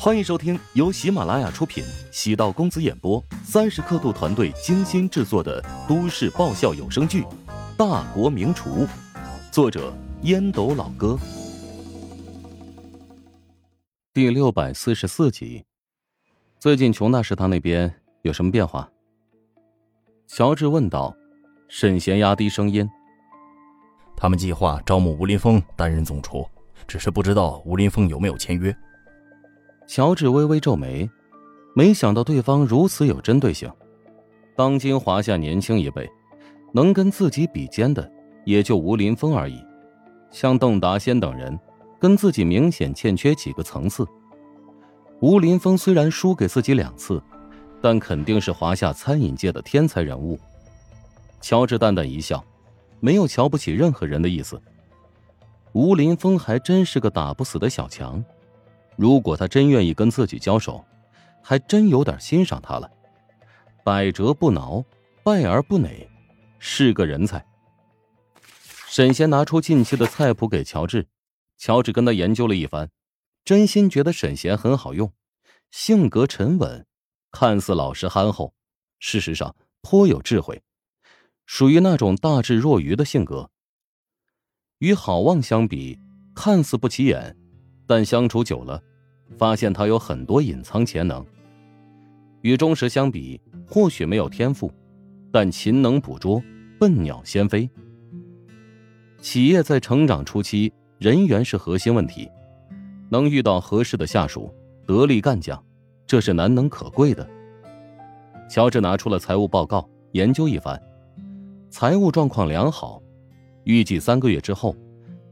欢迎收听由喜马拉雅出品、喜道公子演播、三十刻度团队精心制作的都市爆笑有声剧《大国名厨》，作者烟斗老哥，第六百四十四集。最近琼大食堂那边有什么变化？乔治问道。沈贤压低声音：“他们计划招募吴林峰担任总厨，只是不知道吴林峰有没有签约。”乔治微微皱眉，没想到对方如此有针对性。当今华夏年轻一辈，能跟自己比肩的也就吴林峰而已。像邓达先等人，跟自己明显欠缺几个层次。吴林峰虽然输给自己两次，但肯定是华夏餐饮界的天才人物。乔治淡淡一笑，没有瞧不起任何人的意思。吴林峰还真是个打不死的小强。如果他真愿意跟自己交手，还真有点欣赏他了。百折不挠，败而不馁，是个人才。沈贤拿出近期的菜谱给乔治，乔治跟他研究了一番，真心觉得沈贤很好用，性格沉稳，看似老实憨厚，事实上颇有智慧，属于那种大智若愚的性格。与郝望相比，看似不起眼，但相处久了。发现他有很多隐藏潜能。与钟石相比，或许没有天赋，但勤能捕捉，笨鸟先飞。企业在成长初期，人员是核心问题，能遇到合适的下属、得力干将，这是难能可贵的。乔治拿出了财务报告，研究一番，财务状况良好，预计三个月之后，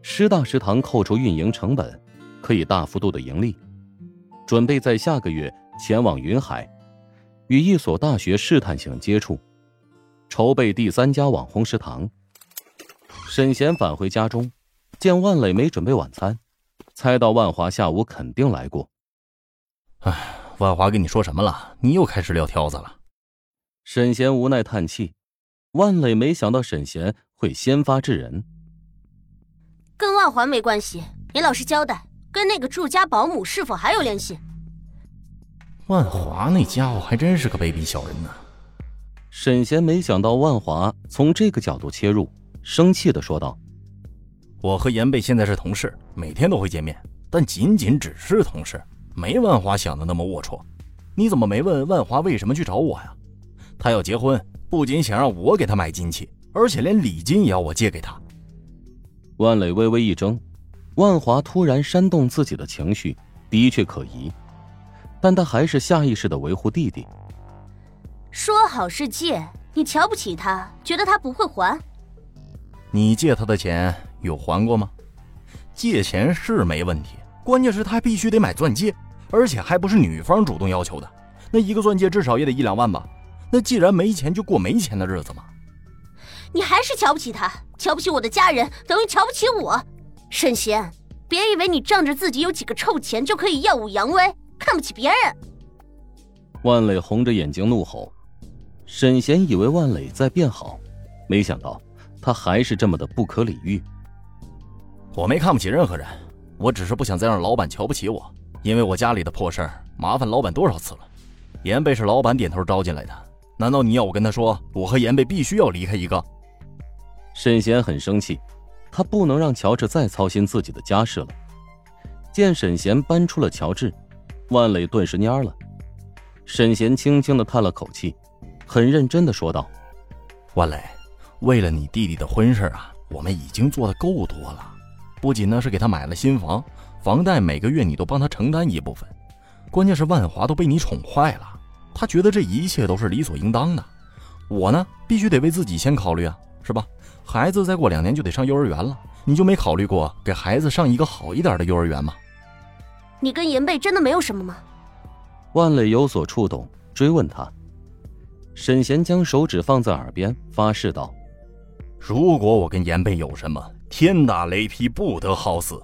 师大食堂扣除运营成本，可以大幅度的盈利。准备在下个月前往云海，与一所大学试探性接触，筹备第三家网红食堂。沈贤返回家中，见万磊没准备晚餐，猜到万华下午肯定来过。哎，万华跟你说什么了？你又开始撂挑子了。沈贤无奈叹气。万磊没想到沈贤会先发制人。跟万华没关系，你老实交代。跟那个住家保姆是否还有联系？万华那家伙还真是个卑鄙小人呢。沈贤没想到万华从这个角度切入，生气的说道：“我和严贝现在是同事，每天都会见面，但仅仅只是同事，没万华想的那么龌龊。你怎么没问万华为什么去找我呀？他要结婚，不仅想让我给他买金器，而且连礼金也要我借给他。”万磊微微一怔。万华突然煽动自己的情绪，的确可疑，但他还是下意识的维护弟弟。说好是借，你瞧不起他，觉得他不会还。你借他的钱有还过吗？借钱是没问题，关键是他还必须得买钻戒，而且还不是女方主动要求的。那一个钻戒至少也得一两万吧？那既然没钱，就过没钱的日子嘛。你还是瞧不起他，瞧不起我的家人，等于瞧不起我。沈贤，别以为你仗着自己有几个臭钱就可以耀武扬威，看不起别人。万磊红着眼睛怒吼。沈贤以为万磊在变好，没想到他还是这么的不可理喻。我没看不起任何人，我只是不想再让老板瞧不起我，因为我家里的破事儿麻烦老板多少次了。严贝是老板点头招进来的，难道你要我跟他说，我和严贝必须要离开一个？沈贤很生气。他不能让乔治再操心自己的家事了。见沈贤搬出了乔治，万磊顿时蔫了。沈贤轻轻的叹了口气，很认真的说道：“万磊，为了你弟弟的婚事啊，我们已经做的够多了。不仅呢是给他买了新房，房贷每个月你都帮他承担一部分。关键是万华都被你宠坏了，他觉得这一切都是理所应当的。我呢，必须得为自己先考虑啊，是吧？”孩子再过两年就得上幼儿园了，你就没考虑过给孩子上一个好一点的幼儿园吗？你跟严贝真的没有什么吗？万磊有所触动，追问他。沈贤将手指放在耳边，发誓道：“如果我跟严贝有什么，天打雷劈，不得好死。”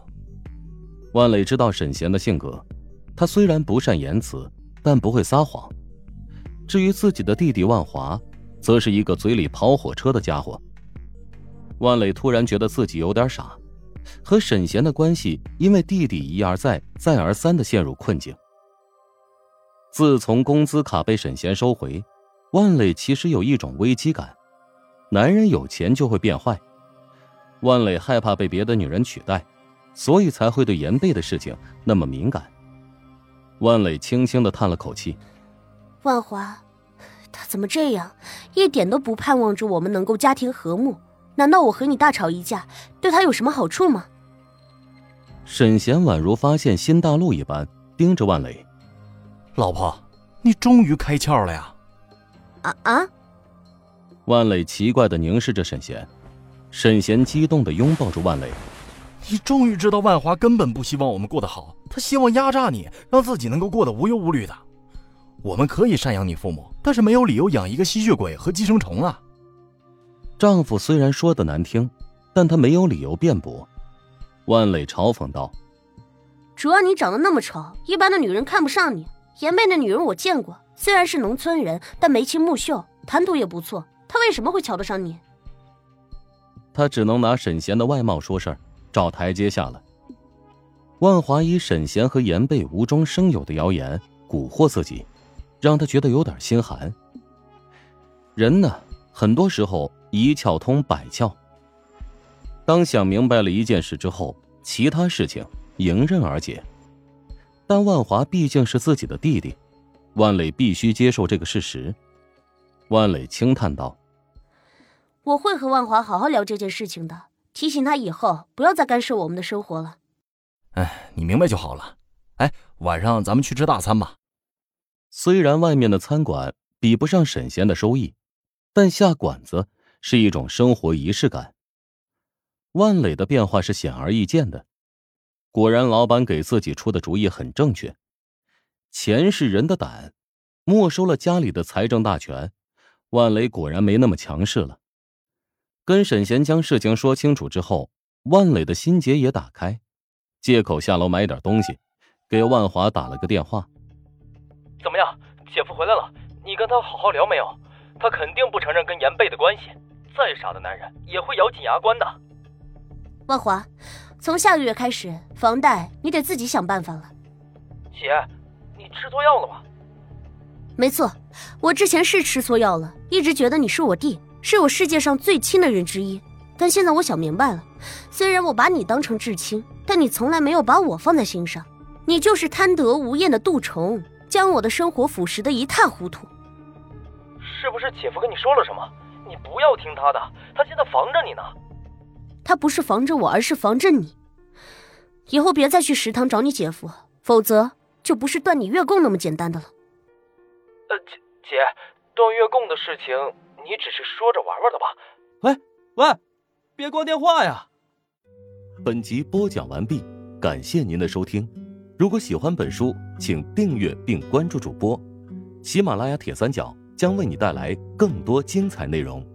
万磊知道沈贤的性格，他虽然不善言辞，但不会撒谎。至于自己的弟弟万华，则是一个嘴里跑火车的家伙。万磊突然觉得自己有点傻，和沈贤的关系因为弟弟一而再、再而三的陷入困境，自从工资卡被沈贤收回，万磊其实有一种危机感。男人有钱就会变坏，万磊害怕被别的女人取代，所以才会对严贝的事情那么敏感。万磊轻轻的叹了口气：“万华，他怎么这样，一点都不盼望着我们能够家庭和睦？难道我和你大吵一架，对他有什么好处吗？”沈贤宛如发现新大陆一般，盯着万磊：“老婆，你终于开窍了呀！”啊啊！万磊奇怪的凝视着沈贤，沈贤激动的拥抱着万磊：“你终于知道万华根本不希望我们过得好，他希望压榨你，让自己能够过得无忧无虑的。我们可以赡养你父母，但是没有理由养一个吸血鬼和寄生虫啊！”丈夫虽然说的难听，但他没有理由辩驳。万磊嘲讽道：“主要你长得那么丑，一般的女人看不上你。颜贝那女人我见过，虽然是农村人，但眉清目秀，谈吐也不错。”她为什么会瞧得上你？他只能拿沈贤的外貌说事儿，找台阶下了。万华以沈贤和严贝无中生有的谣言蛊惑自己，让他觉得有点心寒。人呢，很多时候一窍通百窍。当想明白了一件事之后，其他事情迎刃而解。但万华毕竟是自己的弟弟，万磊必须接受这个事实。万磊轻叹道。我会和万华好好聊这件事情的，提醒他以后不要再干涉我们的生活了。哎，你明白就好了。哎，晚上咱们去吃大餐吧。虽然外面的餐馆比不上沈贤的收益，但下馆子是一种生活仪式感。万磊的变化是显而易见的。果然，老板给自己出的主意很正确。钱是人的胆，没收了家里的财政大权，万磊果然没那么强势了。跟沈贤将事情说清楚之后，万磊的心结也打开，借口下楼买点东西，给万华打了个电话。怎么样，姐夫回来了？你跟他好好聊没有？他肯定不承认跟严贝的关系，再傻的男人也会咬紧牙关的。万华，从下个月开始，房贷你得自己想办法了。姐，你吃错药了吧？没错，我之前是吃错药了，一直觉得你是我弟。是我世界上最亲的人之一，但现在我想明白了，虽然我把你当成至亲，但你从来没有把我放在心上。你就是贪得无厌的蠹虫，将我的生活腐蚀的一塌糊涂。是不是姐夫跟你说了什么？你不要听他的，他现在防着你呢。他不是防着我，而是防着你。以后别再去食堂找你姐夫，否则就不是断你月供那么简单的了。呃，姐姐，断月供的事情。你只是说着玩玩的吧？喂喂，别挂电话呀！本集播讲完毕，感谢您的收听。如果喜欢本书，请订阅并关注主播。喜马拉雅铁三角将为你带来更多精彩内容。